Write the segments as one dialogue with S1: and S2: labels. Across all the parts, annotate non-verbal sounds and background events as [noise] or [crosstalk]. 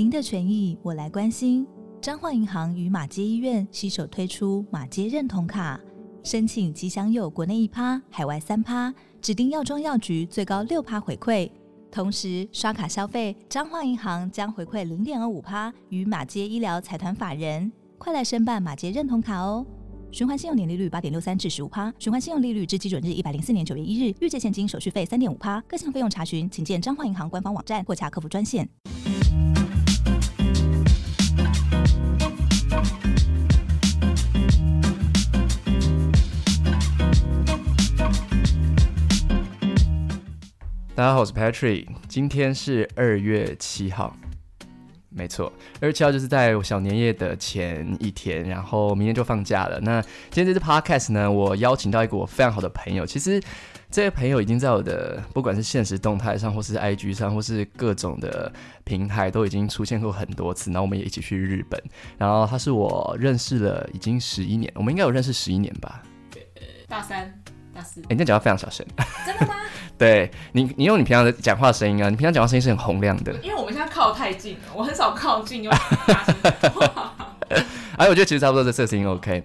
S1: 您的权益我来关心。彰化银行与马街医院携手推出马街认同卡，申请即享有国内一趴、海外三趴，指定药妆药局最高六趴回馈。同时刷卡消费，彰化银行将回馈零点二五趴与马街医疗财团法人。快来申办马街认同卡哦！循环信用年利率八点六三至十五趴，循环信用利率至基准日一百零四年九月一日，预借现金手续费三点五趴，各项费用查询请见彰化银行官方网站或洽客服专线。
S2: 大家好，我是 Patrick，今天是二月七号，没错，二月七号就是在我小年夜的前一天，然后明天就放假了。那今天这支 Podcast 呢，我邀请到一个我非常好的朋友，其实这位朋友已经在我的不管是现实动态上，或是 IG 上，或是各种的平台都已经出现过很多次。然后我们也一起去日本，然后他是我认识了已经十一年，我们应该有认识十一年吧？
S3: 大三、大四，
S2: 哎，你讲话非常小声，
S3: 真的吗？[laughs]
S2: 对你，你用你平常的讲话声音啊，你平常讲话声音是很洪亮的。
S3: 因为我们现在靠太近了，我很少靠近又大声讲话。[laughs]
S2: 哎，我觉得其实差不多这声音 OK。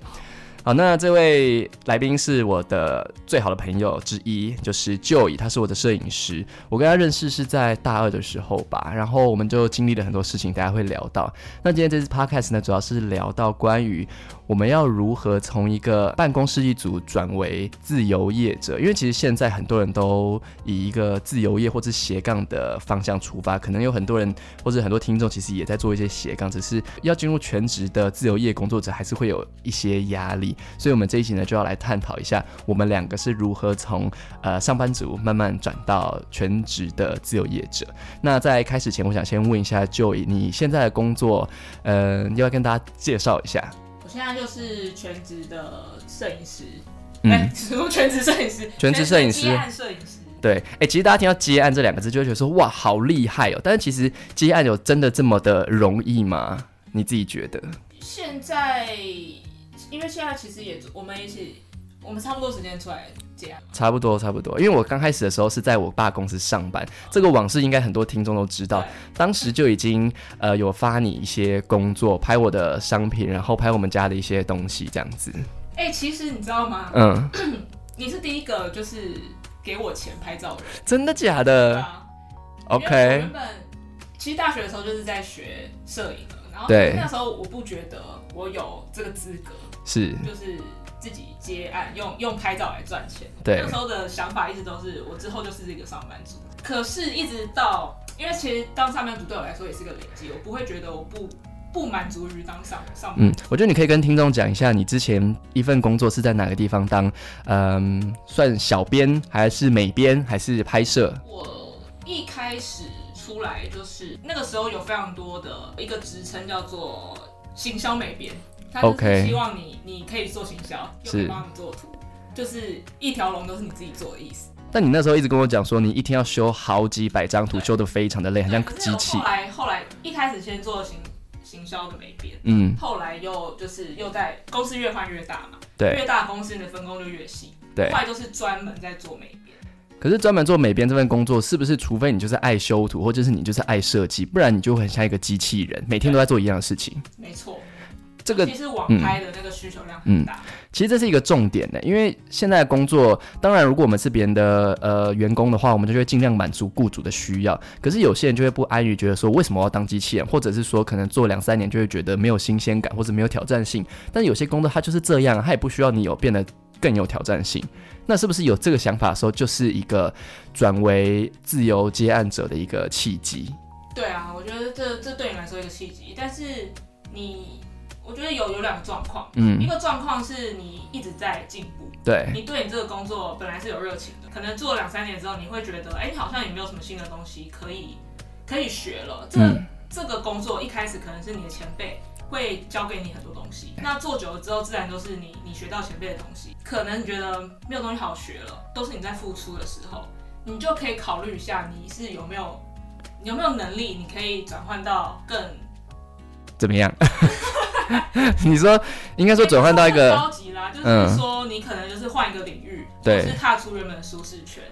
S2: 好，那这位来宾是我的最好的朋友之一，就是 Joey，他是我的摄影师。我跟他认识是在大二的时候吧，然后我们就经历了很多事情，大家会聊到。那今天这次 Podcast 呢，主要是聊到关于我们要如何从一个办公室一族转为自由业者，因为其实现在很多人都以一个自由业或者斜杠的方向出发，可能有很多人或者很多听众其实也在做一些斜杠，只是要进入全职的自由业工作者，还是会有一些压力。所以，我们这一集呢，就要来探讨一下，我们两个是如何从呃上班族慢慢转到全职的自由业者。那在开始前，我想先问一下 Joey，你现在的工作，呃，要不要跟大家介绍一下？
S3: 我现在就是全职的摄影师，嗯，什么全职摄影师？
S2: 全职摄影师，接
S3: 案摄影师。
S2: 对，哎，其实大家听到接案这两个字，就会觉得说，哇，好厉害哦。但是其实接案有真的这么的容易吗？你自己觉得？
S3: 现在。因为现在其实也，我们一起，我们差不多时间出来接案。
S2: 差不多，差不多。因为我刚开始的时候是在我爸公司上班，这个往事应该很多听众都知道。当时就已经呃有发你一些工作，拍我的商品，然后拍我们家的一些东西，这样子。
S3: 哎，其实你知道吗？嗯，[clears throat] 你是第一个就是给我钱拍照的人。
S2: 真的假的？OK。
S3: 原本其实大学的时候就是在学摄影的，然后那时候我不觉得我有这个资格。
S2: 是，
S3: 就是自己接案，用用拍照来赚钱。
S2: 对，
S3: 那时候的想法一直都是，我之后就是一个上班族。可是，一直到，因为其实当上班族对我来说也是个累积，我不会觉得我不不满足于当上上班。嗯，
S2: 我觉得你可以跟听众讲一下，你之前一份工作是在哪个地方当？嗯，算小编还是美编还是拍摄？
S3: 我一开始出来就是那个时候有非常多的一个职称叫做行销美编。OK，希望你你可以做行销，又可以帮你做图，就是一条龙都是你自己做的意思。
S2: 但你那时候一直跟我讲说，你一天要修好几百张图，修的非常的累，很像机器。
S3: 后来后来一开始先做行行销的美编，嗯，后来又就是又在公司越换越大嘛，
S2: 对，
S3: 越大公司你的分工就越细，
S2: 对，
S3: 后来就是专门在做美编。
S2: 可是专门做美编这份工作，是不是除非你就是爱修图，或者是你就是爱设计，不然你就很像一个机器人，每天都在做一样的事情？
S3: 没错。
S2: 这个
S3: 其实网拍的那个需求量很大，
S2: 其实这是一个重点的，因为现在工作，当然如果我们是别人的呃员工的话，我们就会尽量满足雇主的需要。可是有些人就会不安于觉得说，为什么要当机器人，或者是说可能做两三年就会觉得没有新鲜感或者没有挑战性。但有些工作它就是这样，它也不需要你有变得更有挑战性。那是不是有这个想法的时候，就是一个转为自由接案者的一个契机？
S3: 对啊，我觉得这这对你来说一个契机，但是你。我觉得有有两个状况，嗯，一个状况是你一直在进步，
S2: 对，
S3: 你对你这个工作本来是有热情的，可能做了两三年之后，你会觉得，哎，你好像也没有什么新的东西可以可以学了。这这个工作一开始可能是你的前辈会教给你很多东西，那做久了之后，自然都是你你学到前辈的东西。可能你觉得没有东西好学了，都是你在付出的时候，你就可以考虑一下，你是有没有你有没有能力，你可以转换到更
S2: 怎么样？[laughs] [laughs] 你说应该说转换到一个
S3: 高级啦，就是说你可能就是换一个领域，对，是踏出原本的舒适圈，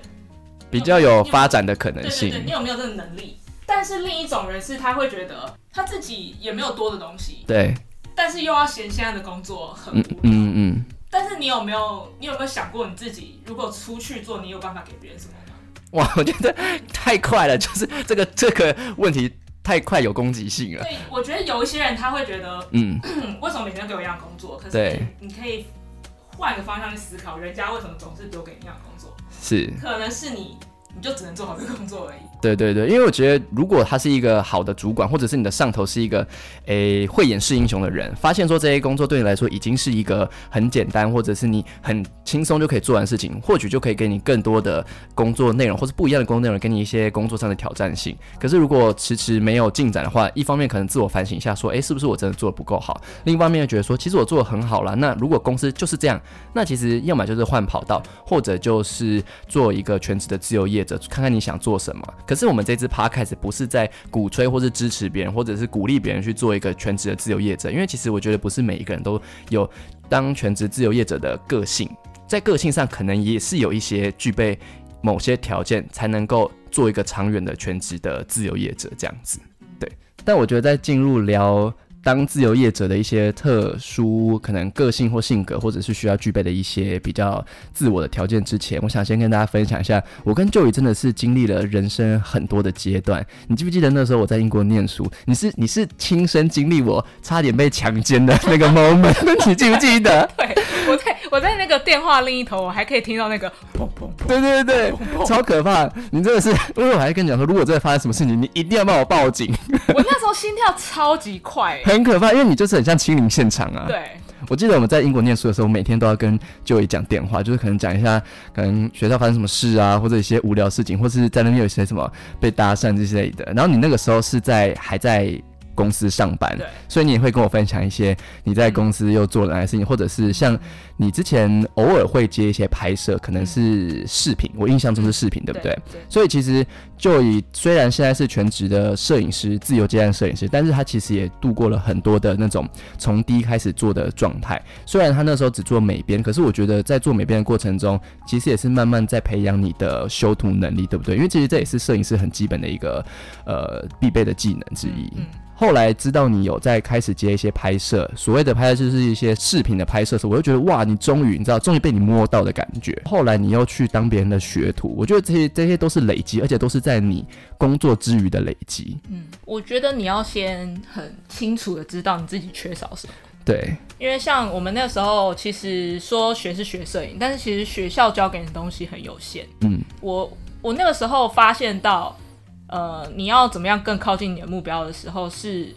S2: 比较有发展的可能性。
S3: 对对对，你有没有这个能力？但是另一种人是他会觉得他自己也没有多的东西，
S2: 对，
S3: 但是又要嫌现在的工作很无
S2: 嗯
S3: 聊。
S2: 嗯嗯，
S3: 但是你有没有你有没有想过你自己如果出去做，你有办法给别人什么吗？
S2: 哇，我觉得太快了，就是这个这个问题太快有攻击性了。
S3: 对，我觉得有一些人他会觉得，
S2: 嗯，
S3: 嗯，[clears throat] 为什么每天都给我一样工作？可是
S2: 对
S3: 你可以换个方向去思考，人家为什么总是丢给你一样工作？
S2: 是。
S3: 可能是你，你就只能做好这个工作而已。
S2: 对对对，因为我觉得，如果他是一个好的主管，或者是你的上头是一个诶会演示英雄的人，发现说这些工作对你来说已经是一个很简单，或者是你很轻松就可以做完事情，或许就可以给你更多的工作内容，或是不一样的工作内容，给你一些工作上的挑战性。可是如果迟迟没有进展的话，一方面可能自我反省一下，说，诶，是不是我真的做的不够好？另一方面又觉得说，其实我做的很好了。那如果公司就是这样，那其实要么就是换跑道，或者就是做一个全职的自由业者，看看你想做什么。可是我们这支 podcast 不是在鼓吹或是支持别人，或者是鼓励别人去做一个全职的自由业者，因为其实我觉得不是每一个人都有当全职自由业者的个性，在个性上可能也是有一些具备某些条件才能够做一个长远的全职的自由业者这样子。对，但我觉得在进入聊。当自由业者的一些特殊可能个性或性格，或者是需要具备的一些比较自我的条件之前，我想先跟大家分享一下，我跟 Joey 真的是经历了人生很多的阶段。你记不记得那时候我在英国念书，你是你是亲身经历我差点被强奸的那个 moment，[laughs] 你记不记得？
S3: 对，我在我在那个电话另一头，我还可以听到那个砰砰砰。
S2: 对对对对，超可怕！你真的是，因为我还跟你讲说，如果真的发生什么事情，你一定要帮我报警，
S3: 我那时候心跳超级快、[laughs] 欸。
S2: 很可怕，因为你就是很像亲临现场啊。
S3: 对，
S2: 我记得我们在英国念书的时候，每天都要跟 Joey 讲电话，就是可能讲一下可能学校发生什么事啊，或者一些无聊事情，或是在那边有一些什么被搭讪这些类的。然后你那个时候是在还在公司上班，所以你也会跟我分享一些你在公司又做了哪些事情，或者是像你之前偶尔会接一些拍摄，可能是视频，我印象中是视频，对不对？
S3: 对，
S2: 所以其实就以虽然现在是全职的摄影师，自由接案摄影师，但是他其实也度过了很多的那种从低开始做的状态。虽然他那时候只做美编，可是我觉得在做美编的过程中，其实也是慢慢在培养你的修图能力，对不对？因为其实这也是摄影师很基本的一个呃必备的技能之一。
S3: 嗯
S2: 后来知道你有在开始接一些拍摄，所谓的拍摄就是一些视频的拍摄时候，我就觉得哇，你终于你知道，终于被你摸到的感觉。后来你又去当别人的学徒，我觉得这些这些都是累积，而且都是在你工作之余的累积。
S3: 嗯，我觉得你要先很清楚的知道你自己缺少什么。
S2: 对，
S3: 因为像我们那时候，其实说学是学摄影，但是其实学校教给你的东西很有限。
S2: 嗯，
S3: 我我那个时候发现到，呃，你要怎么样更靠近你的目标的时候，是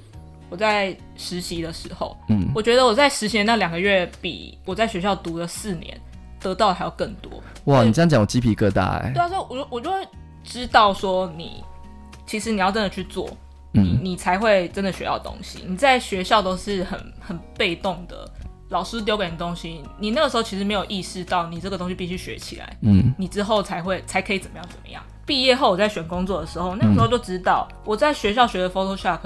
S3: 我在实习的时候。
S2: 嗯，
S3: 我觉得我在实习那两个月，比我在学校读了四年得到的还要更多。
S2: 哇，你这样讲我鸡皮疙瘩哎、
S3: 对啊，所以我就我就会知道说你，其实你要真的去做，你
S2: 嗯，
S3: 你才会真的学到东西。你在学校都是很很被动的，老师丢给你东西，你那个时候其实没有意识到你这个东西必须学起来，
S2: 嗯，
S3: 你之后才会才可以怎么样怎么样。毕业后我在选工作的时候，那个时候就知道我在学校学的 Photoshop、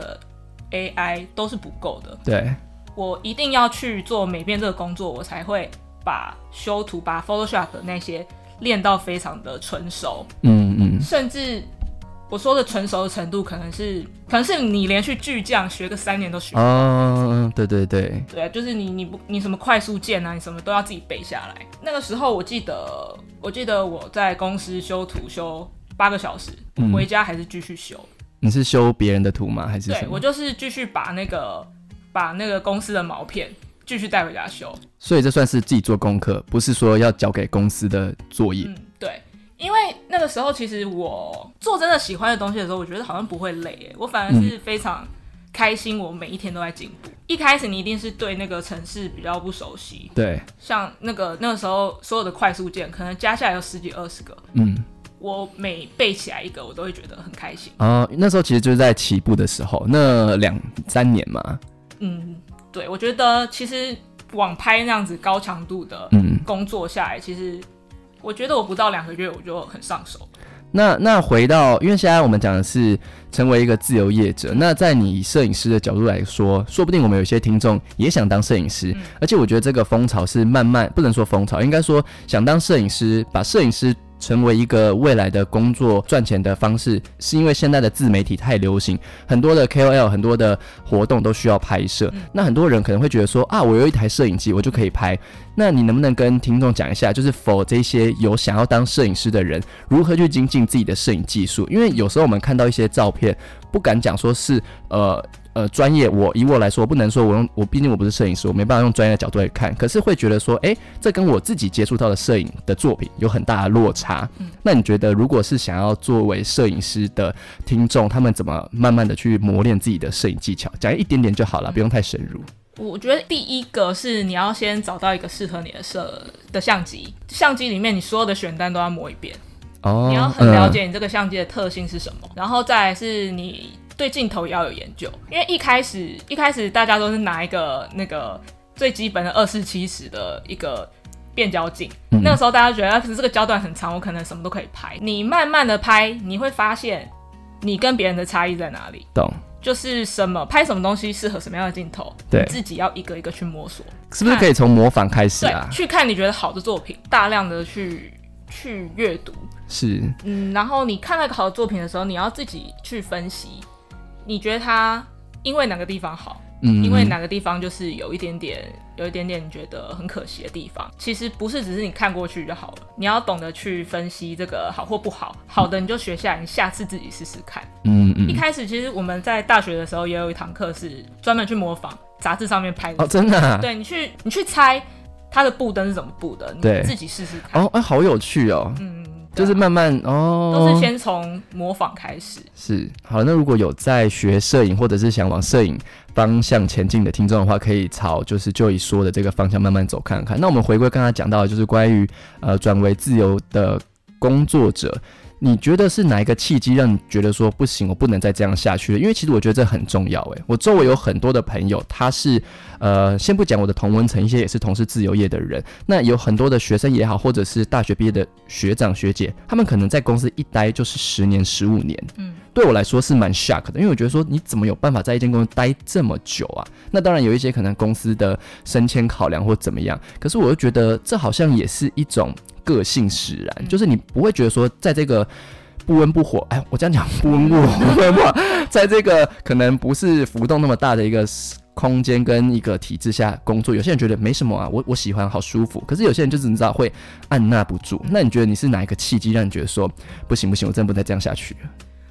S3: AI 都是不够的，
S2: 对，
S3: 我一定要去做美编这个工作，我才会把修图、把 Photoshop 那些练到非常的纯熟。
S2: 嗯嗯，
S3: 甚至我说的成熟的程度，可能是可能是你连续巨匠学个三年都学不，
S2: 哦，对对对，
S3: 对啊，就是你你不你什么快速键啊，你什么都要自己背下来。那个时候我记得，我记得我在公司修图修八个小时，
S2: 嗯
S3: 回家还是继续修。
S2: 你是修别人的图吗？还是什
S3: 对我？就是继续把那个把那个公司的毛片继续带回家修。
S2: 所以这算是自己做功课，不是说要交给公司的作业。
S3: 嗯，对，因为那个时候其实我做真的喜欢的东西的时候，我觉得好像不会累耶，我反而是非常开心，我每一天都在进步。一开始你一定是对那个城市比较不熟悉，
S2: 对，
S3: 像那个那个时候所有的快速键，可能加下来有十几二十个，
S2: 嗯，
S3: 我每背起来一个，我都会觉得很开心。
S2: 哦，那时候其实就是在起步的时候，那两三年嘛，
S3: 嗯，对，我觉得其实网拍那样子高强度的
S2: 嗯，
S3: 工作下来，其实我觉得我不到两个月我就很上手。
S2: 那那回到，因为现在我们讲的是成为一个自由业者，那在你摄影师的角度来说，说不定我们有些听众也想当摄影师，
S3: 嗯
S2: 而且我觉得这个风潮是慢慢不能说风潮，应该说想当摄影师，把摄影师成为一个未来的工作赚钱的方式，是因为现在的自媒体太流行，很多的 KOL 很多的活动都需要拍摄。那很多人可能会觉得说啊，我有一台摄影机，我就可以拍。那你能不能跟听众讲一下，就是否这些有想要当摄影师的人，如何去精进自己的摄影技术？因为有时候我们看到一些照片，不敢讲说是呃。呃，专业，我以我来说，不能说我用我，毕竟我不是摄影师，我没办法用专业的角度来看。可是会觉得说，哎，这跟我自己接触到的摄影的作品有很大的落差。嗯，那你觉得，如果是想要作为摄影师的听众，他们怎么慢慢的去磨练自己的摄影技巧？讲一点点就好了，不用太深入。
S3: 我觉得第一个是你要先找到一个适合你的摄的相机，相机里面你所有的选单都要磨一遍。哦，你要很了解你这个相机的特性是什么，然后再是你。对镜头也要有研究，因为一开始一开始大家都是拿一个那个最基本的二四七十的一个变焦镜，那个时候大家觉得可是这个焦段很长，我可能什么都可以拍。你慢慢的拍，你会发现你跟别人的差异在哪里。
S2: 懂，
S3: 就是什么拍什么东西适合什么样的镜头，
S2: 对，
S3: 自己要一个一个去摸索。
S2: 是不是可以从模仿开始啊？
S3: 去看你觉得好的作品，大量的去去阅读。
S2: 是，
S3: 嗯，然后你看那个好的作品的时候，你要自己去分析。你觉得他因为哪个地方好？嗯，因为哪个地方就是有一点点，有一点点你觉得很可惜的地方。其实不是只是你看过去就好了，你要懂得去分析这个好或不好。好的你就学下来，你下次自己试试看。嗯嗯。一开始其实我们在大学的时候也有一堂课是专门去模仿杂志上面拍的。
S2: 哦，真的？
S3: 对你去你去猜它的布灯是怎么布的，你自己试试看。
S2: 哦，哎，好有趣哦。嗯。就是慢慢哦，
S3: 都是先从模仿开始。
S2: 是好，那如果有在学摄影或者是想往摄影方向前进的听众的话，可以朝就是就以说的这个方向慢慢走看看。那我们回归刚才讲到，就是关于呃转为自由的工作者。你觉得是哪一个契机让你觉得说不行，我不能再这样下去了？因为其实我觉得这很重要。诶，我周围有很多的朋友，他是呃，先不讲我的同温层，一些也是从事自由业的人。那有很多的学生也好，或者是大学毕业的学长学姐，他们可能在公司一待就是十年、十五年。嗯，对我来说是蛮 shock 的，因为我觉得说你怎么有办法在一间公司待这么久啊？那当然有一些可能公司的升迁考量或怎么样，可是我又觉得这好像也是一种。个性使然，就是你不会觉得说，在这个不温不火，哎，我这样讲 [laughs] 不温不火，在这个可能不是浮动那么大的一个空间跟一个体制下工作，有些人觉得没什么啊，我我喜欢，好舒服。可是有些人就是你知道会按捺不住。那你觉得你是哪一个契机让你觉得说不行不行，我真的不能再这样下去？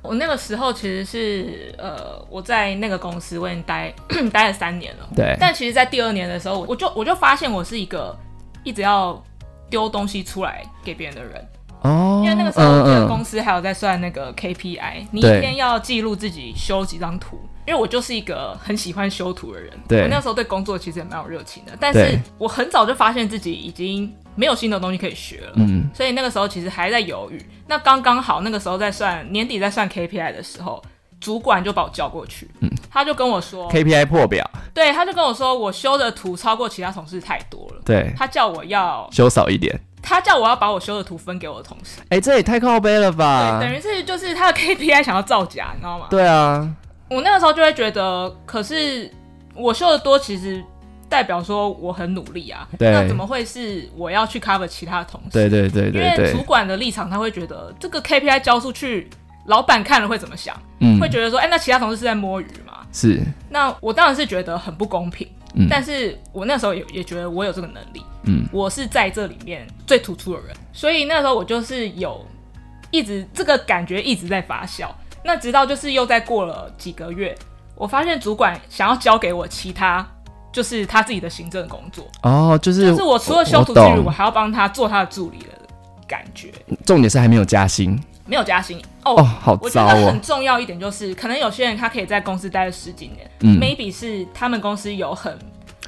S3: 我那个时候其实是呃，我在那个公司我已经待 [clears throat] 待了三年了，
S2: 对。
S3: 但其实，在第二年的时候，我就我就发现我是一个一直要。丢东西出来给别人的人。哦，因为那个时候这个公司还有在算那个 KPI，你一天要记录自己修几张图。因为我就是一个很喜欢修图的人，
S2: 对，
S3: 我那时候对工作其实也蛮有热情的，但是我很早就发现自己已经没有新的东西可以学了，嗯，所以那个时候其实还在犹豫。那刚刚好那个时候在算年底在算 KPI 的时候，主管就把我叫过去，嗯，他就跟我说
S2: KPI 破表，
S3: 对，他就跟我说我修的图超过其他同事太多了。
S2: 对
S3: 他叫我要
S2: 修少一点，
S3: 他叫我要把我修的图分给我的同事。
S2: 哎，这也太靠背了吧？
S3: 对，等于是就是他的 [laughs] KPI 想要造假，你知道吗？
S2: 对啊，
S3: 我那个时候就会觉得，可是我修的多，其实代表说我很努力啊。
S2: 对，
S3: 那怎么会是我要去 cover 其他同事？
S2: 对对对对，
S3: 因为主管的立场，他会觉得这个 KPI 交出去，老板看了会怎么想？嗯，会觉得说，哎，那其他同事是在摸鱼嘛？
S2: 是。
S3: 那我当然是觉得很不公平。嗯但是我那时候也也觉得我有这个能力，嗯，我是在这里面最突出的人，所以那时候我就是有一直这个感觉一直在发酵。那直到就是又再过了几个月，我发现主管想要交给我其他就是他自己的行政工作
S2: 哦，就是
S3: 就是我除了修图之余，我还要帮他做他的助理的感觉。
S2: 重点是还没有加薪。
S3: 没有加薪哦，
S2: 好糟
S3: 哦！很重要一点就是，可能有些人他可以在公司待了十几年，嗯，maybe 是他们公司有很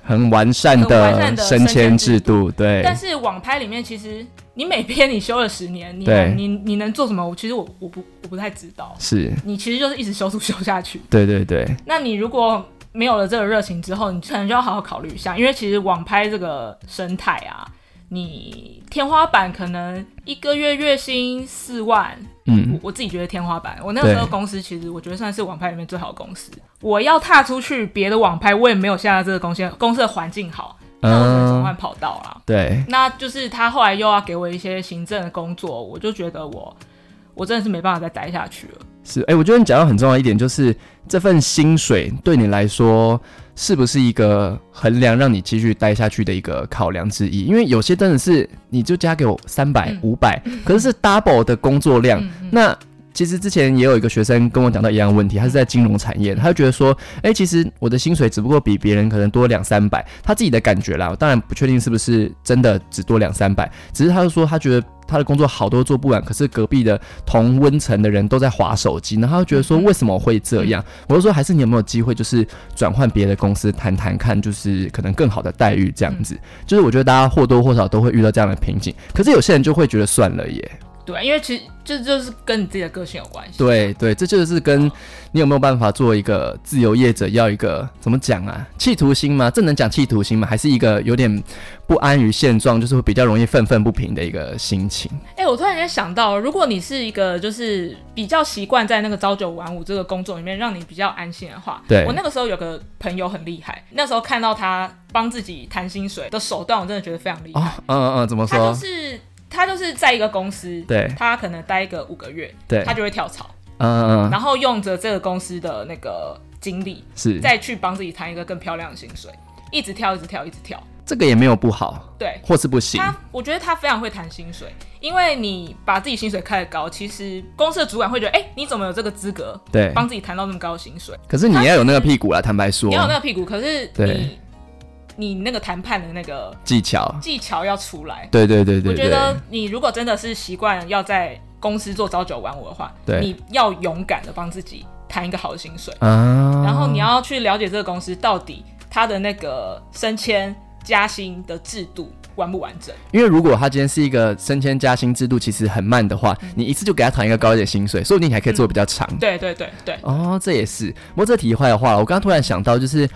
S2: 很完善的升迁制度，对。
S3: 但是网拍里面，其实你每篇你修了十年，你你你能做什么？其实我我不我不太知道。
S2: 是
S3: 你其实就是一直修图修下去。
S2: 对对对。
S3: 那你如果没有了这个热情之后，你可能就要好好考虑一下，因为其实网拍这个生态啊。你天花板可能一个月月薪四万，嗯，我我自己觉得天花板。我那个时候公司其实我觉得算是网拍里面最好的公司。我要踏出去别的网拍，我也没有现在这个公司公司的环境好，那我只能转换跑道啦。
S2: 对，
S3: 那就是他后来又要给我一些行政的工作，我就觉得我我真的是没办法再待下去了。
S2: 是，哎、我觉得你讲到很重要一点，就是这份薪水对你来说是不是一个衡量让你继续待下去的一个考量之一？因为有些真的是你就加给我三百、
S3: 嗯
S2: 五百，可是是 double 的工作量，
S3: 嗯嗯
S2: 那。其实之前也有一个学生跟我讲到一样的问题，他是在金融产业，他就觉得说，哎、其实我的薪水只不过比别人可能多两三百，他自己的感觉啦，我当然不确定是不是真的只多两三百，只是他就说他觉得他的工作好多做不完，可是隔壁的同温层的人都在划手机，然后他就觉得说为什么会这样？我就说还是你有没有机会就是转换别的公司谈谈看，就是可能更好的待遇这样子。就是我觉得大家或多或少都会遇到这样的瓶颈，可是有些人就会觉得算了耶。
S3: 对，因为其实这就是跟你自己的个性有关系。
S2: 对对，这就是跟你有没有办法做一个自由业者，要一个怎么讲啊？企图心吗？这能讲企图心吗？还是一个有点不安于现状，就是会比较容易愤愤不平的一个心情？
S3: 哎、我突然间想到，如果你是一个就是比较习惯在那个朝九晚五这个工作里面，让你比较安心的话，
S2: 对
S3: 我那个时候有个朋友很厉害，那时候看到他帮自己谈薪水的手段，我真的觉得非常厉害。
S2: 哦，嗯嗯嗯，怎么
S3: 他
S2: 说？
S3: 就是他就是在一个公司，
S2: 对。
S3: 他可能待个五个月，
S2: 对，
S3: 他就会跳槽，
S2: 嗯
S3: 然后用着这个公司的那个经历，
S2: 是。
S3: 再去帮自己谈一个更漂亮的薪水，一直跳，一直跳，一直跳。
S2: 这个也没有不好，
S3: 对。
S2: 或是不行。
S3: 他，我觉得他非常会谈薪水，因为你把自己薪水开得高，其实公司的主管会觉得，哎、你怎么有这个资格
S2: 对，
S3: 帮自己谈到那么高的薪水？
S2: 可是你要有那个屁股啦，坦白说。
S3: 你，要有那个屁股，可是
S2: 对。
S3: 你你那个谈判的那个
S2: 技巧，
S3: 技巧要出来。
S2: 对对对
S3: 我觉得你如果真的是习惯要在公司做朝九晚五的话，
S2: 对
S3: 你要勇敢的帮自己谈一个好的薪水，
S2: 啊，
S3: 然后你要去了解这个公司到底它的那个升迁加薪的制度完不完整。
S2: 因为如果他今天是一个升迁加薪制度其实很慢的话，
S3: 嗯
S2: 你一次就给他谈一个高一点薪水，说不定你还可以做得比较长。
S3: 对对对对，
S2: 哦，这也是。不过这题外话，我刚刚突然想到，就是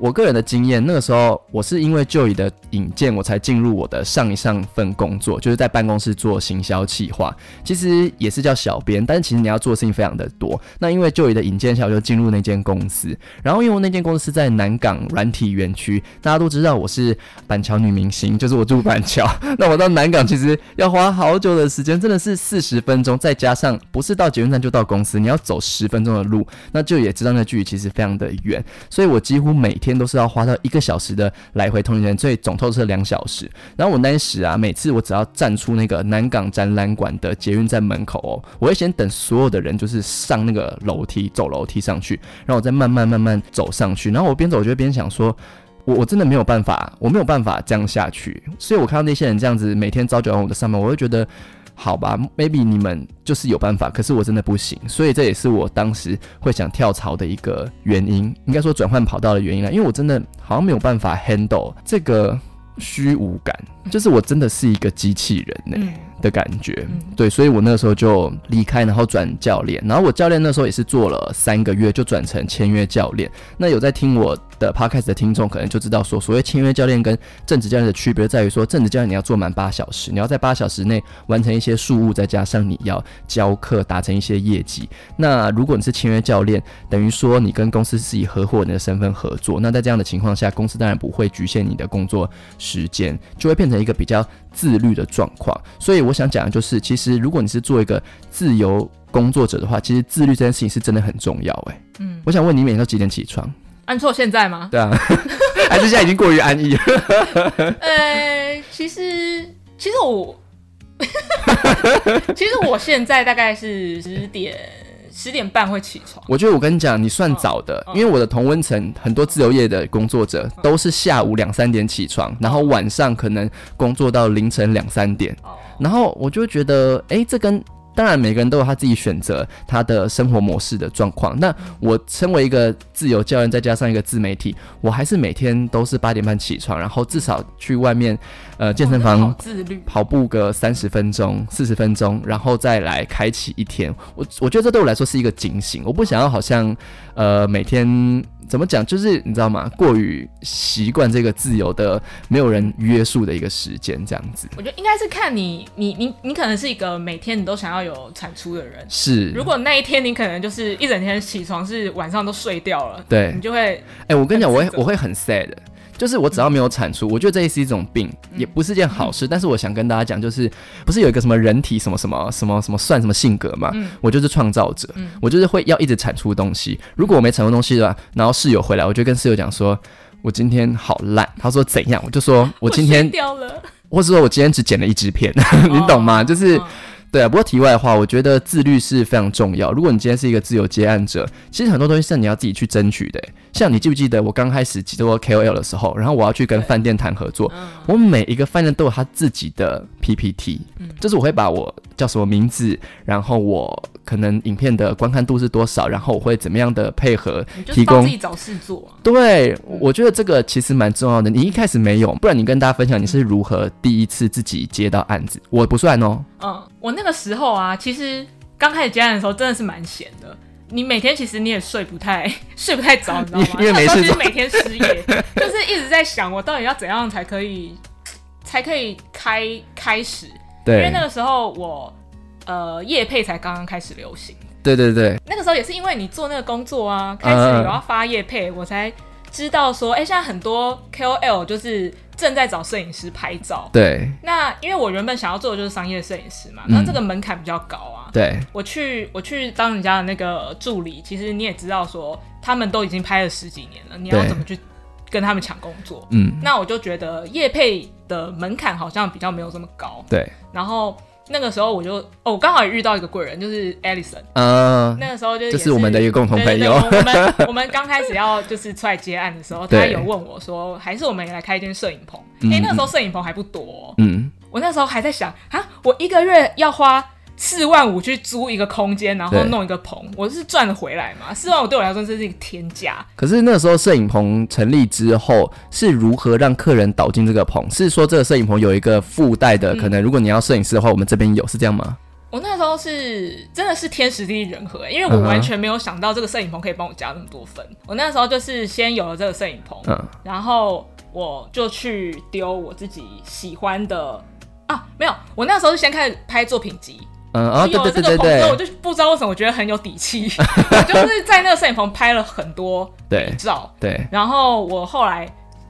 S2: 我个人的经验，那个时候我是因为就医的引荐，我才进入我的上一上份工作，就是在办公室做行销企划，其实也是叫小编，但是其实你要做的事情非常的多。那因为就医的引荐下，我就进入那间公司，然后因为我那间公司在南港软体园区，大家都知道我是板桥女明星，就是我住板桥，[laughs] 那我到南港其实要花好久的时间，真的是四十分钟，再加上不是到捷运站就到公司，你要走十分钟的路，那就也知道那距离其实非常的远，所以我几乎每天都是要花到一个小时的来回通勤，所以总透车两小时。然后我那时啊，每次我只要站出那个南港展览馆的捷运站门口哦，我会先等所有的人就是上那个楼梯，走楼梯上去，然后我再慢慢慢慢走上去，然后我边走我就边想说。我我真的没有办法，我没有办法这样下去，所以我看到那些人这样子每天朝九晚五的上班，我会觉得好吧，maybe 你们就是有办法，可是我真的不行，所以这也是我当时会想跳槽的一个原因，应该说转换跑道的原因啦，因为我真的好像没有办法 handle 这个虚无感，就是我真的是一个机器人呢、
S3: 嗯，
S2: 的感觉
S3: 嗯，
S2: 对，所以我那个时候就离开，然后转教练，然后我教练那时候也是做了三个月就转成签约教练。那有在听我的 podcast 的听众可能就知道说，所谓签约教练跟正职教练的区别在于说，正职教练你要做满八小时，你要在八小时内完成一些事务，再加上你要教课达成一些业绩。那如果你是签约教练，等于说你跟公司是以合伙人的身份合作，那在这样的情况下，公司当然不会局限你的工作时间，就会变成一个比较自律的状况。所以我想讲的就是，其实如果你是做一个自由工作者的话，其实自律这件事情是真的很重要。哎，
S3: 嗯，
S2: 我想问你，每天都几点起床？
S3: 按错现在吗？
S2: 对啊，[laughs] 还是现在已经过于安逸了？[laughs]
S3: 呃，其实其实我，[laughs] 其实我现在大概是十点十点半会起床。
S2: 我觉得我跟你讲，你算早的，
S3: 嗯
S2: 因为我的同温层很多自由业的工作者都是下午两三点起床，然后晚上可能工作到凌晨两三点，
S3: 哦，
S2: 然后我就觉得，哎，这跟当然每个人都有他自己选择他的生活模式的状况。那我身为一个自由教练，再加上一个自媒体，我还是每天都是八点半起床，然后至少去外面呃健身房。
S3: 自律。
S2: 跑步个三十分钟、四十分钟，然后再来开启一天。我我觉得这对我来说是一个警醒，我不想要好像呃每天怎么讲，就是你知道吗？过于习惯这个自由的、没有人约束的一个时间，这样子
S3: 我觉得应该是看你，你你你可能是一个每天你都想要有产出的人。
S2: 是。
S3: 如果那一天你可能就是一整天起床是晚上都睡掉了，
S2: 对
S3: 你就会
S2: 哎、我跟你讲，我会我会很 sad，就是我只要没有产出，我觉得这也是一种病，也不是件好事。但是我想跟大家讲，就是不是有一个什么人体什么什么什么什么算什么性格嘛？我就是创造者，我就是会要一直产出东西。如果我没产出东西的话，然后室友回来，我就跟室友讲说，我今天好烂。他说怎样？我就说我今天
S3: 掉了，[laughs]
S2: 或者说我今天只剪了一支片，[laughs] 你懂吗？就是。对啊，不过题外话，我觉得自律是非常重要。如果你今天是一个自由接案者，其实很多东西是你要自己去争取的。像你记不记得我刚开始做 KOL 的时候，然后我要去跟饭店谈合作，我每一个饭店都有他自己的 PPT，就是我会把我叫什么名字，然后我可能影片的观看度是多少，然后我会怎么样的配合提供
S3: 自己找事做。
S2: 对，我觉得这个其实蛮重要的。你一开始没有，不然你跟大家分享你是如何第一次自己接到案子，我不算哦。
S3: 嗯，我那个时候啊，其实刚开始接案的时候真的是蛮闲的。你每天其实你也睡不太 [laughs] 睡不太着，你知道吗？
S2: 因为
S3: 每天失业，[laughs] 就是一直在想我到底要怎样才可以 [tsk] 才可以开开始。
S2: 对，因
S3: 为那个时候我呃夜配才刚刚开始流行。
S2: 对对对，
S3: 那个时候也是因为你做那个工作啊，开始有要发夜配，我才知道说，哎，现在很多 KOL 就是。正在找摄影师拍照，
S2: 对。
S3: 那因为我原本想要做的就是商业摄影师嘛，那这个门槛比较高啊。
S2: 对。
S3: 我去我去当人家的那个助理，其实你也知道说，他们都已经拍了十几年了，你要怎么去跟他们抢工作？嗯。那我就觉得叶配的门槛好像比较没有这么高。
S2: 对。
S3: 然后。那个时候我就哦，刚好也遇到一个贵人，就是 Alison。嗯，那个时候就
S2: 是我们的一个共同朋友。
S3: 我们我们刚开始要就是出来接案的时候，[laughs] 他有问我说，还是我们来开一间摄影棚？哎，那个时候摄影棚还不多。嗯，我那时候还在想啊，我一个月要花。四万五去租一个空间，然后弄一个棚，我是赚了回来嘛？四万五对我来说这是一个天价。
S2: 可是那时候摄影棚成立之后，是如何让客人导进这个棚？是说这个摄影棚有一个附带的，可能如果你要摄影师的话，我们这边有，是这样吗？
S3: 我那时候是真的是天时地利人和，因为我完全没有想到这个摄影棚可以帮我加那么多分。我那时候就是先有了这个摄影棚，然后我就去丢我自己喜欢的啊，没有，我那时候是先开始拍作品集。嗯，哦，对对对对，我就不知道为什么我觉得很有底气，[laughs] 我就是在那个摄影棚拍了很多照，
S2: 对，
S3: 然后我后来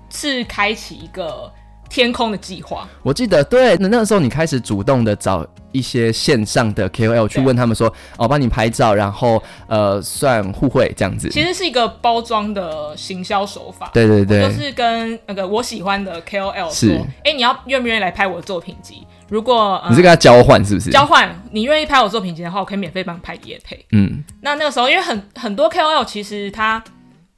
S3: 是开启一个天空的计划。
S2: 我记得，对，那那个时候你开始主动的找一些线上的 KOL 去问他们说，哦，帮你拍照，然后呃，算互惠这样子。
S3: 其实是一个包装的行销手法。
S2: 对对对，
S3: 就是跟那个我喜欢的 KOL 说，哎，你要愿不愿意来拍我的作品集？如果
S2: 你是跟他交换是不是？
S3: 交换，你愿意拍我作品集的话，我可以免费帮你拍夜配。嗯，那那个时候，因为很很多 KOL 其实他。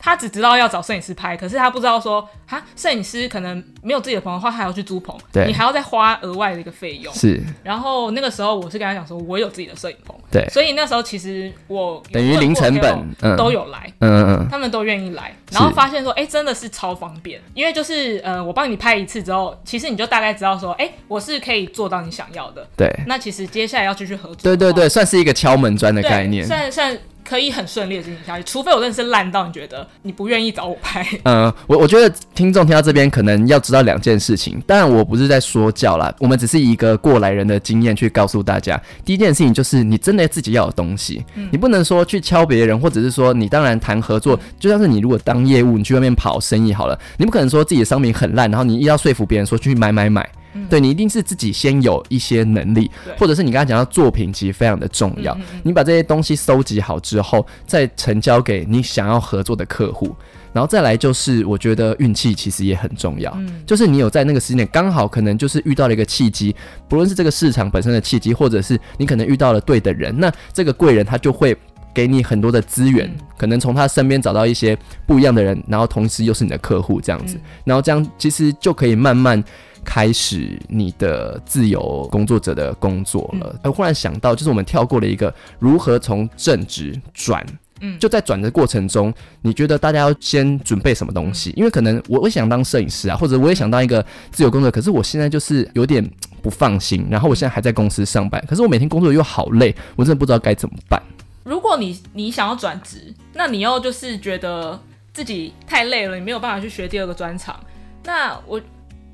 S3: 他只知道要找摄影师拍，可是他不知道说，哈，摄影师可能没有自己的棚的话，还要去租棚，你还要再花额外的一个费用。
S2: 是。
S3: 然后那个时候，我是跟他讲说，我有自己的摄影棚，
S2: 对。
S3: 所以那时候其实我
S2: 等于零成本，
S3: 都有来，嗯嗯嗯，他们都愿意来，然后发现说，哎，真的是超方便，因为就是呃，我帮你拍一次之后，其实你就大概知道说，哎，我是可以做到你想要的。
S2: 对。
S3: 那其实接下来要继续合作，
S2: 对对对，算是一个敲门砖的概念，
S3: 算算。可以很顺利的进行下去，除非我真的是烂到你觉得你不愿意找我拍。
S2: 嗯，我我觉得听众听到这边可能要知道两件事情，当然我不是在说教啦，我们只是一个过来人的经验去告诉大家。第一件事情就是你真的自己要有东西，你不能说去敲别人，或者是说你当然谈合作，就像是你如果当业务，你去外面跑生意好了，你不可能说自己的商品很烂，然后你一要说服别人说去买买买。对你一定是自己先有一些能力，或者是你刚才讲到作品其实非常的重要。你把这些东西收集好之后，再成交给你想要合作的客户，然后再来就是我觉得运气其实也很重要。就是你有在那个时间点刚好可能就是遇到了一个契机，不论是这个市场本身的契机，或者是你可能遇到了对的人，那这个贵人他就会给你很多的资源，可能从他身边找到一些不一样的人，然后同时又是你的客户这样子，然后这样其实就可以慢慢。开始你的自由工作者的工作了。我忽然想到，就是我们跳过了一个如何从正职转，嗯，就在转的过程中，你觉得大家要先准备什么东西？因为可能我我想当摄影师啊，或者我也想当一个自由工作者，可是我现在就是有点不放心。然后我现在还在公司上班，可是我每天工作又好累，我真的不知道该怎么办。
S3: 如果你你想要转职，那你又就是觉得自己太累了，你没有办法去学第二个专长，那我。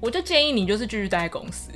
S3: 我就建议你就是继续待在公司。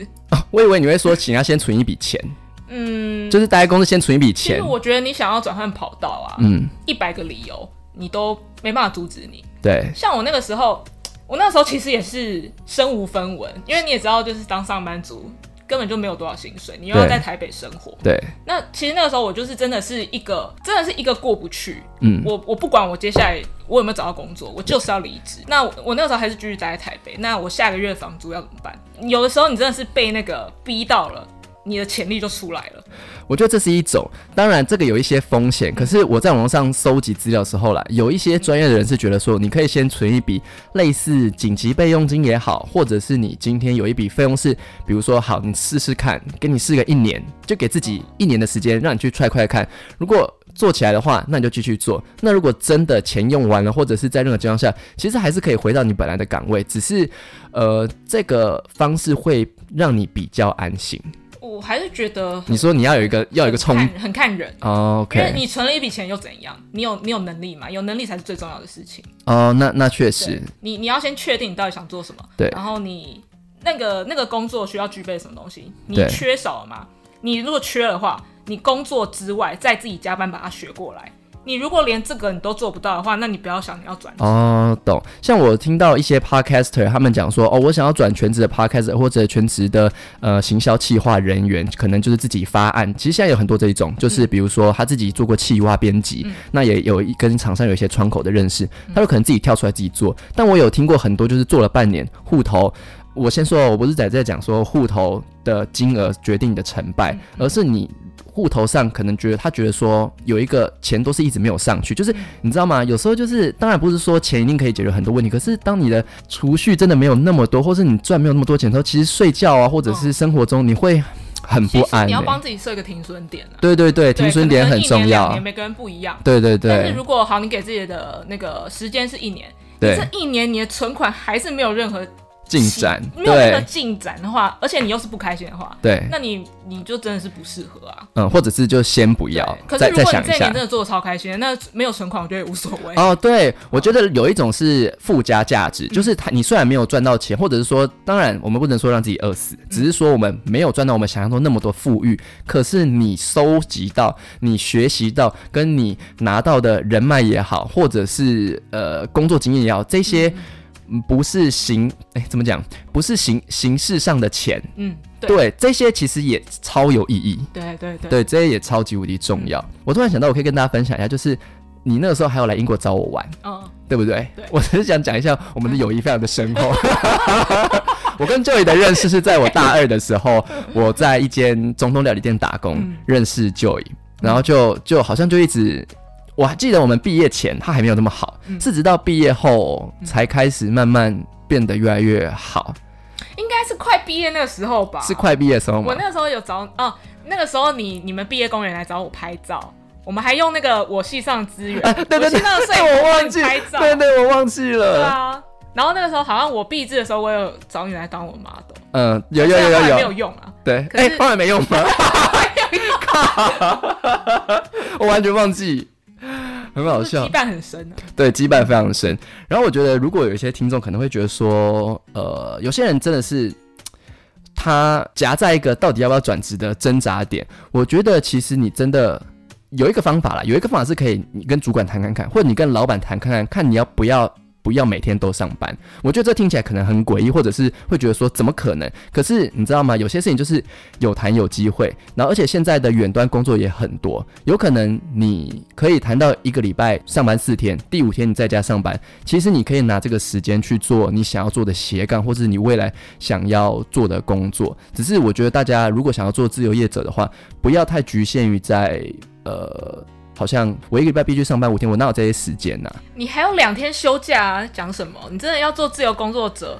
S2: 我以为你会说，请要先存一笔钱。嗯，就是待在公司先存一笔钱。其
S3: 实我觉得你想要转换跑道啊，嗯，一百个理由你都没办法阻止你。
S2: 对，
S3: 像我那个时候，我那时候其实也是身无分文，因为你也知道，就是当上班族根本就没有多少薪水，你又要在台北生活。
S2: 对，
S3: 那其实那个时候我就是真的是一个，真的是一个过不去。
S2: 嗯，
S3: 我我不管我接下来我有没有找到工作，我就是要离职。那我我那个时候还是继续待在台北。那我下个月房租要怎么办？有的时候你真的是被那个逼到了，你的潜力就出来了。
S2: 我觉得这是一种，当然这个有一些风险，可是我在网络上搜集资料的时候啦，有一些专业的人是觉得说，你可以先存一笔类似紧急备用金也好，或者是你今天有一笔费用是，比如说好，你试试看，给你试个一年，就给自己一年的时间，让你去踹快看，如果做起来的话，那你就继续做。那如果真的钱用完了，或者是在任何情况下，其实还是可以回到你本来的岗位，只是呃，这个方式会让你比较安心。
S3: 我还是觉得
S2: 你说你要有一个要有一个冲
S3: 很看很看人。
S2: 哦
S3: 因为你存了一笔钱又怎样？你有你有能力嘛？有能力才是最重要的事情。
S2: 哦，那那确实，
S3: 你你要先确定你到底想做什么，
S2: 对
S3: 然后你那个那个工作需要具备什么东西，你缺少了吗？你如果缺的话，你工作之外再自己加班把它学过来。你如果连这个你都做不到的话，那你不要想你要转职。
S2: 哦，懂。像我听到一些 podcaster 他们讲说，哦，我想要转全职的 podcaster 或者全职的呃行销企划人员，可能就是自己发案。其实现在有很多这一种，就是比如说他自己做过企划编辑，那也有一跟厂商有一些窗口的认识，他就可能自己跳出来自己做。但我有听过很多就是做了半年户头。我先说，我不是在在讲说户头的金额决定你的成败，而是你户头上可能觉得他觉得说有一个钱都是一直没有上去，就是你知道吗？有时候就是当然不是说钱一定可以解决很多问题，可是当你的储蓄真的没有那么多，或是你赚没有那么多钱的时候，其实睡觉啊，或者是生活中你会很不安、
S3: 你要
S2: 欸。
S3: 帮自己设一个停损点啊。
S2: 对对对，停损点很重要。
S3: 每个人不一样。
S2: 对对对
S3: 但是如果好，你给自己的那个时间是一年，这，一年你的存款还是没有任何
S2: 进展
S3: 没有任何
S2: 对
S3: 进展的话，而且你又是不开心的话，
S2: 对，
S3: 那你你就真的是不适合啊。
S2: 嗯，或者是就先不要，
S3: 可是如果你这一年真。的做的超开心，那没有存款我觉得也无所谓。
S2: 哦，对，我觉得有一种是附加价值，就是他你虽然没有赚到钱，或者是说，当然我们不能说让自己饿死，只是说我们没有赚到我们想象中那么多富裕，可是你收集到、你学习到、跟你拿到的人脉也好，或者是呃工作经验也好，这些。嗯不是形，哎，怎么讲？不是形形式上的钱，
S3: 嗯，对
S2: 对，这些其实也超有意义。
S3: 对对对
S2: 对，这些也超级无敌重要。我突然想到，我可以跟大家分享一下，就是你那个时候还有来英国找我玩，
S3: 嗯，
S2: 对不对？
S3: 对
S2: 我只是想讲一下我们的友谊非常的深厚。[laughs] [laughs] 我跟 Joey 的认识是在我大二的时候，[laughs] 我在一间中东料理店打工，
S3: 嗯
S2: 认识 Joey，然后就就好像就一直。我还记得我们毕业前他还没有那么好，
S3: 嗯
S2: 是直到毕业后才开始慢慢变得越来越好。
S3: 应该是快毕业那个时候吧。
S2: 是快毕业的时候吗
S3: 我？那个时候有找哦，那个时候你你们毕业公园来找我拍照，我们还用那个我系上资源，
S2: 啊，对对对，
S3: 我系上摄影 [laughs]
S2: 我忘记
S3: 拍，照，
S2: 对对，我忘记了
S3: 对
S2: 了。
S3: 啊。然后那个时候好像我毕制的时候，我有找你来当我 model，
S2: 嗯，有有有有
S3: 虽然后来没有
S2: 有，
S3: 用啊。
S2: 对，哎，后来没用吗？[laughs] [laughs] 我完全忘记，很好笑
S3: 羁。绊很深啊。
S2: 对，羁绊非常深。然后我觉得，如果有一些听众可能会觉得说，呃，有些人真的是他夹在一个到底要不要转职的挣扎点。我觉得其实你真的有一个方法啦，有一个方法是可以你跟主管谈看看，或者你跟老板谈看看，看你要不要。不要每天都上班，我觉得这听起来可能很诡异，或者是会觉得说怎么可能？可是你知道吗？有些事情就是有谈有机会，然后而且现在的远端工作也很多，有可能你可以谈到一个礼拜上班四天，第五天你在家上班，其实你可以拿这个时间去做你想要做的斜杠，或是你未来想要做的工作。只是我觉得大家如果想要做自由业者的话，不要太局限于在呃。好像我一个礼拜必须上班五天，我哪有这些时间呢、
S3: 你还有两天休假啊？讲什么？你真的要做自由工作者，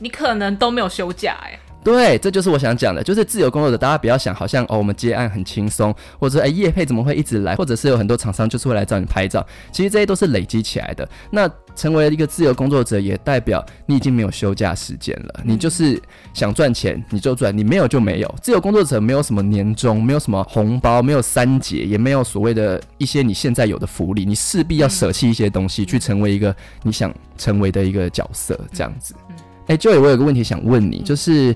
S3: 你可能都没有休假哎、
S2: 对，这就是我想讲的，就是自由工作者，大家不要想好像哦，我们接案很轻松，或者哎叶配怎么会一直来，或者是有很多厂商就是会来找你拍照，其实这些都是累积起来的。那成为一个自由工作者，也代表你已经没有休假时间了，你就是想赚钱你就赚，你没有就没有。自由工作者没有什么年终，没有什么红包，没有三节，也没有所谓的一些你现在有的福利，你势必要舍弃一些东西，去成为一个你想成为的一个角色，这样子。哎、j o y 我有个问题想问你，就是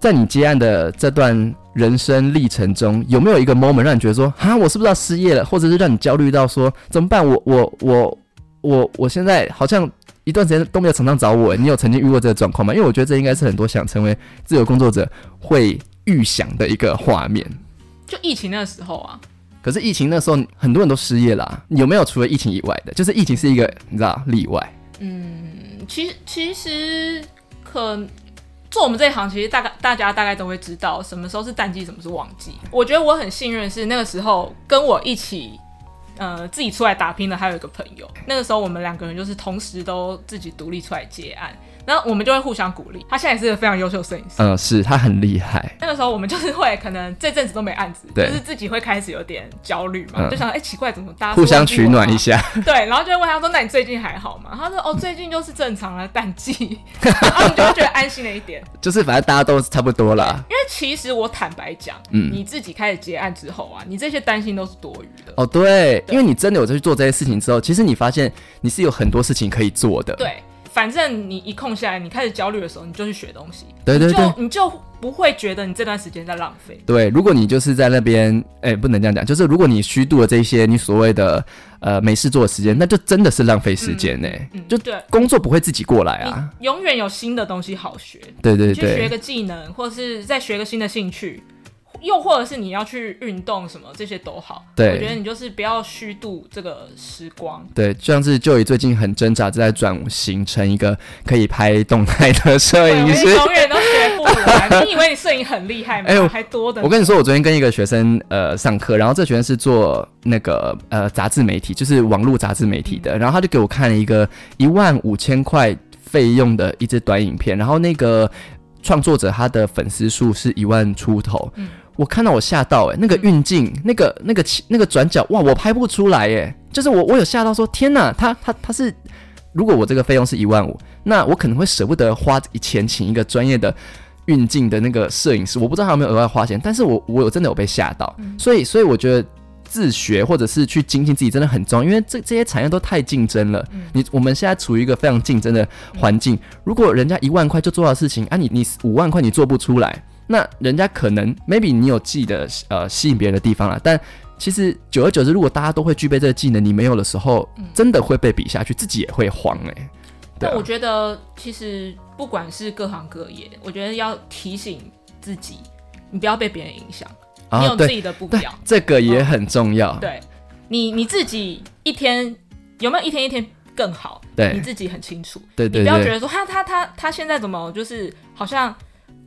S2: 在你接案的这段人生历程中，有没有一个 moment 让你觉得说，哈，我是不是要失业了，或者是让你焦虑到说怎么办？我我我我我现在好像一段时间都没有厂商找我，你有曾经遇过这个状况吗？因为我觉得这应该是很多想成为自由工作者会预想的一个画面。
S3: 就疫情那时候啊，
S2: 可是疫情那时候很多人都失业啦，有没有除了疫情以外的？就是疫情是一个你知道例外。
S3: 嗯其实其实可做我们这一行，其实大概大家大概都会知道什么时候是淡季，什么是旺季。我觉得我很幸运是那个时候跟我一起呃自己出来打拼的还有一个朋友，那个时候我们两个人就是同时都自己独立出来接案。然后我们就会互相鼓励。他现在也是个非常优秀的摄影师。
S2: 嗯，是他很厉害。
S3: 那个时候我们就是会可能这阵子都没案子，
S2: 对
S3: 就是自己会开始有点焦虑嘛，
S2: 嗯
S3: 就想哎、奇怪怎么大家
S2: 互相取暖一。下。[laughs]
S3: 对，然后就会问他说：“那你最近还好吗？”他说：“哦，最近就是正常的淡季。[laughs] ”然后你就会觉得安心了一点。[laughs]
S2: 就是反正大家都差不多啦。
S3: 因为其实我坦白讲，
S2: 嗯
S3: 你自己开始结案之后啊，你这些担心都是多余的。
S2: 哦，对，因为你真的有在去做这些事情之后，其实你发现你是有很多事情可以做的。
S3: 对，反正你一空下来，你开始焦虑的时候，你就去学东西。
S2: 对对对
S3: 你就你就不会觉得你这段时间在浪费。
S2: 对，如果你就是在那边，哎、不能这样讲，就是如果你虚度了这些你所谓的呃没事做的时间，那就真的是浪费时间呢、
S3: 嗯，
S2: 就
S3: 对。
S2: 工作不会自己过来啊。
S3: 永远有新的东西好学，
S2: 对对
S3: 对去学，个技能，或者是再学个新的兴趣，又或者是你要去运动什么，这些都好。
S2: 对
S3: 我觉得你就是不要虚度这个时光。
S2: 对，就像是就以最近很挣扎，正在转型成一个可以拍动态的摄影师。
S3: 永远都学不完。[laughs] 你以为你摄影很厉害吗？
S2: 哎呦
S3: 还多的。
S2: 我跟你说，我昨天跟一个学生呃上课，然后这学生是做那个呃杂志媒体，就是网络杂志媒体的，然后他就给我看了一个一万五千块费用的一支短影片，然后那个创作者他的粉丝数是一万出头，
S3: 嗯
S2: 我看到我吓到哎、那个运镜，那个那个那个转角，哇，我拍不出来哎、就是我我有吓到说天哪，他他他是。如果我这个费用是一万五，那我可能会舍不得花钱请一个专业的运镜的那个摄影师，我不知道他有没有额外花钱，但是我我有真的有被吓到，所以所以我觉得自学或者是去精进自己真的很重要，因为这这些产业都太竞争了。你我们现在处于一个非常竞争的环境，如果人家一万块就做到的事情，啊你你五万块你做不出来，那人家可能 maybe 你有自己的呃吸引别人的地方了，但其实久而久之，如果大家都会具备这个技能，你没有的时候，真的会被比下去，自己也会慌哎、对啊
S3: 但我觉得其实不管是各行各业，我觉得要提醒自己，你不要被别人影响，你有自己的步
S2: 对
S3: 调。，
S2: 这个也很重要。
S3: 对你你自己一天有没有一天一天更好？
S2: 对
S3: 你自己很清楚。
S2: 对对对，
S3: 你不要觉得说他他他他现在怎么就是好像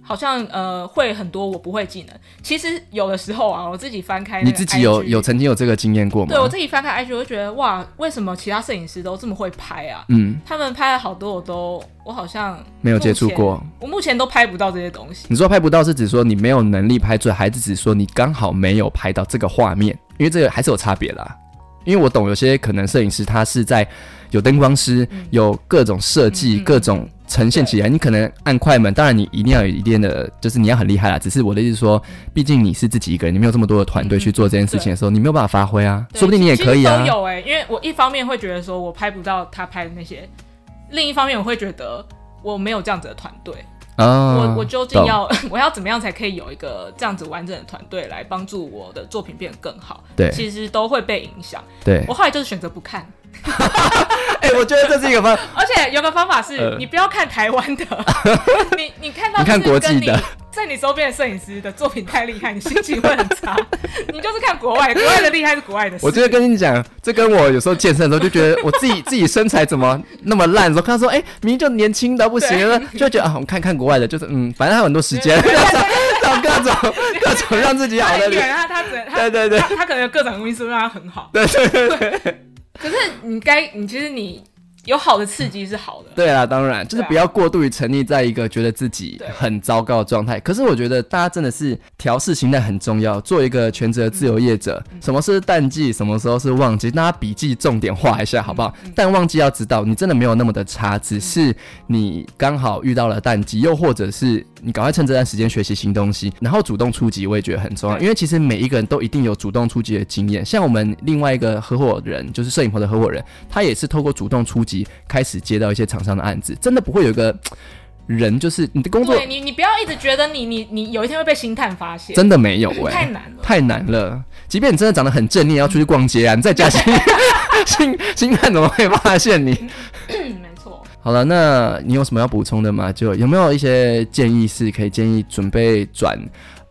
S3: 好像呃会很多我不会技能。其实有的时候啊，我自己翻开那个
S2: 你自己有有曾经有这个经验过吗？
S3: 对我自己翻开 IG，我就觉得哇，为什么其他摄影师都这么会拍啊？
S2: 嗯，
S3: 他们拍了好多，我都我好像
S2: 没有接触过。
S3: 我目前都拍不到这些东西。
S2: 你说拍不到是指说你没有能力拍出来，还是指说你刚好没有拍到这个画面？因为这个还是有差别啦。因为我懂有些可能摄影师他是在有灯光师、有各种设计、各种呈现起来，你可能按快门，当然你一定要有一定的，就是你要很厉害啦。只是我的意思说，毕竟你是自己一个人，你没有这么多的团队去做这件事情的时候，你没有办法发挥啊。说不定你也可以啊
S3: 都。有哎、因为我一方面会觉得说我拍不到他拍的那些，另一方面我会觉得我没有这样子的团队。
S2: 啊，
S3: 我我究竟要 [laughs] 我要怎么样才可以有一个这样子完整的团队来帮助我的作品变得更好？
S2: 对
S3: 其实都会被影响。
S2: 对
S3: 我，后来就是选择不看，[laughs]
S2: 哎、我觉得这是一个方，[laughs]
S3: 而且有个方法是、
S2: 呃。
S3: 你不要看台湾的，[laughs] 你你看到
S2: 你看国际的。
S3: 在你周边的摄影师的作品太厉害，你心情会很差。你就是看国外，国外的厉害是国外的。
S2: 我觉得跟你讲，这跟我有时候健身的时候就觉得我自己自己身材怎么那么烂的时候，看到说，哎、明明就年轻的不行，就会觉得啊，我们看看国外的，就是嗯，反正还有很多时间，找各种各种让自己好的。
S3: 他他只
S2: 对对对。
S3: 他他可能有各种因素让他很好。
S2: 对对对。对，
S3: 可是你该你其实你有好的刺激是好的。
S2: 对啊，当然就是不要过度于沉溺在一个觉得自己很糟糕的状态。可是我觉得大家真的是调试心态很重要，做一个全职的自由业者，
S3: 嗯
S2: 什么是淡季，什么时候是旺季，大家笔记重点画一下好不好？
S3: 嗯
S2: 但旺季要知道，你真的没有那么的差，只是你刚好遇到了淡季，又或者是你赶快趁这段时间学习新东西，然后主动出击，我也觉得很重要。因为其实每一个人都一定有主动出击的经验，像我们另外一个合伙人，就是摄影棚的合伙人，他也是透过主动出击开始接到一些厂商的案子，真的不会有一个 [tsk] 人，就是你的工作
S3: 对你，你不要一直觉得你你你有一天会被星探发现，
S2: 真的没有 [laughs] 哎、
S3: 太难了。
S2: 太难了。即便你真的长得很正，你也要出去逛街啊！你在家星星星探怎么会发现你？
S3: 嗯，没错。
S2: 好了，那你有什么要补充的吗？就有没有一些建议是可以建议准备转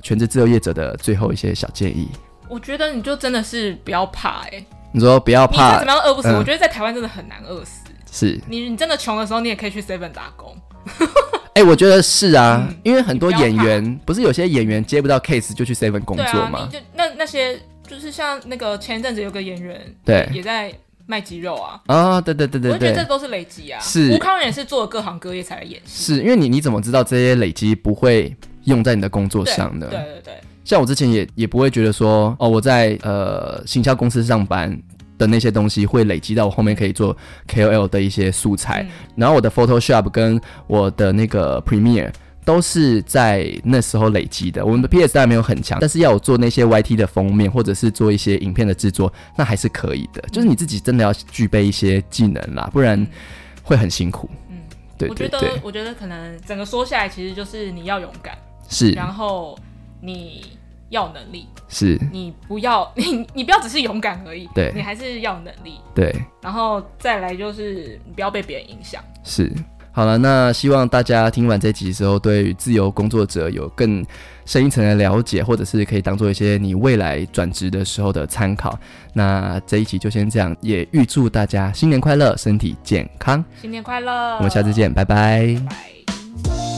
S2: 全职自由业者的最后一些小建议？
S3: 我觉得你就真的是不要怕哎、
S2: 你说不要
S3: 你再
S2: 怕
S3: 怎么，样饿不死，
S2: 嗯
S3: 我觉得在台湾真的很难饿死。
S2: 是，
S3: 你你真的穷的时候，你也可以去 Seven 打工。[laughs]
S2: 哎、我觉得是啊，
S3: 嗯
S2: 因为很多演员不是有些演员接不到 case 就去 seven 工作吗
S3: 你？就那那些就是像那个前一阵子有个演员，
S2: 对
S3: 也在卖鸡肉啊。
S2: 啊，对对对对
S3: 我觉得这，都是累积啊。
S2: 是
S3: 吴康仁也是做了各行各业才来演戏。
S2: 是因为你你怎么知道这些累积不会用在你的工作上呢？
S3: 对对对，
S2: 像我之前也也不会觉得说，哦，我在呃行销公司上班的那些东西会累积到我后面可以做 KOL 的一些素材，
S3: 嗯。
S2: 然后我的 Photoshop 跟我的那个 Premiere 都是在那时候累积的。我们的 PS 当然没有很强，但是要我做那些 YT 的封面或者是做一些影片的制作，那还是可以的。就是你自己真的要具备一些技能啦，不然
S3: 嗯。
S2: 会很辛苦。
S3: 嗯，
S2: 对
S3: 我觉得
S2: 对对，
S3: 我觉得可能整个说下来，其实就是你要勇敢，
S2: 是。
S3: 然后你要能力，
S2: 是，
S3: 你不要 [laughs] 你你不要只是勇敢而已，
S2: 对
S3: 你还是要能力，
S2: 对。
S3: 然后再来就是你不要被别人影响。
S2: 是，好了，那希望大家听完这集之后，对于自由工作者有更深一层的了解，或者是可以当做一些你未来转职的时候的参考。那这一集就先这样，也预祝大家新年快乐，身体健康。
S3: 新年快乐！
S2: 我们下次见，拜拜
S3: 拜拜。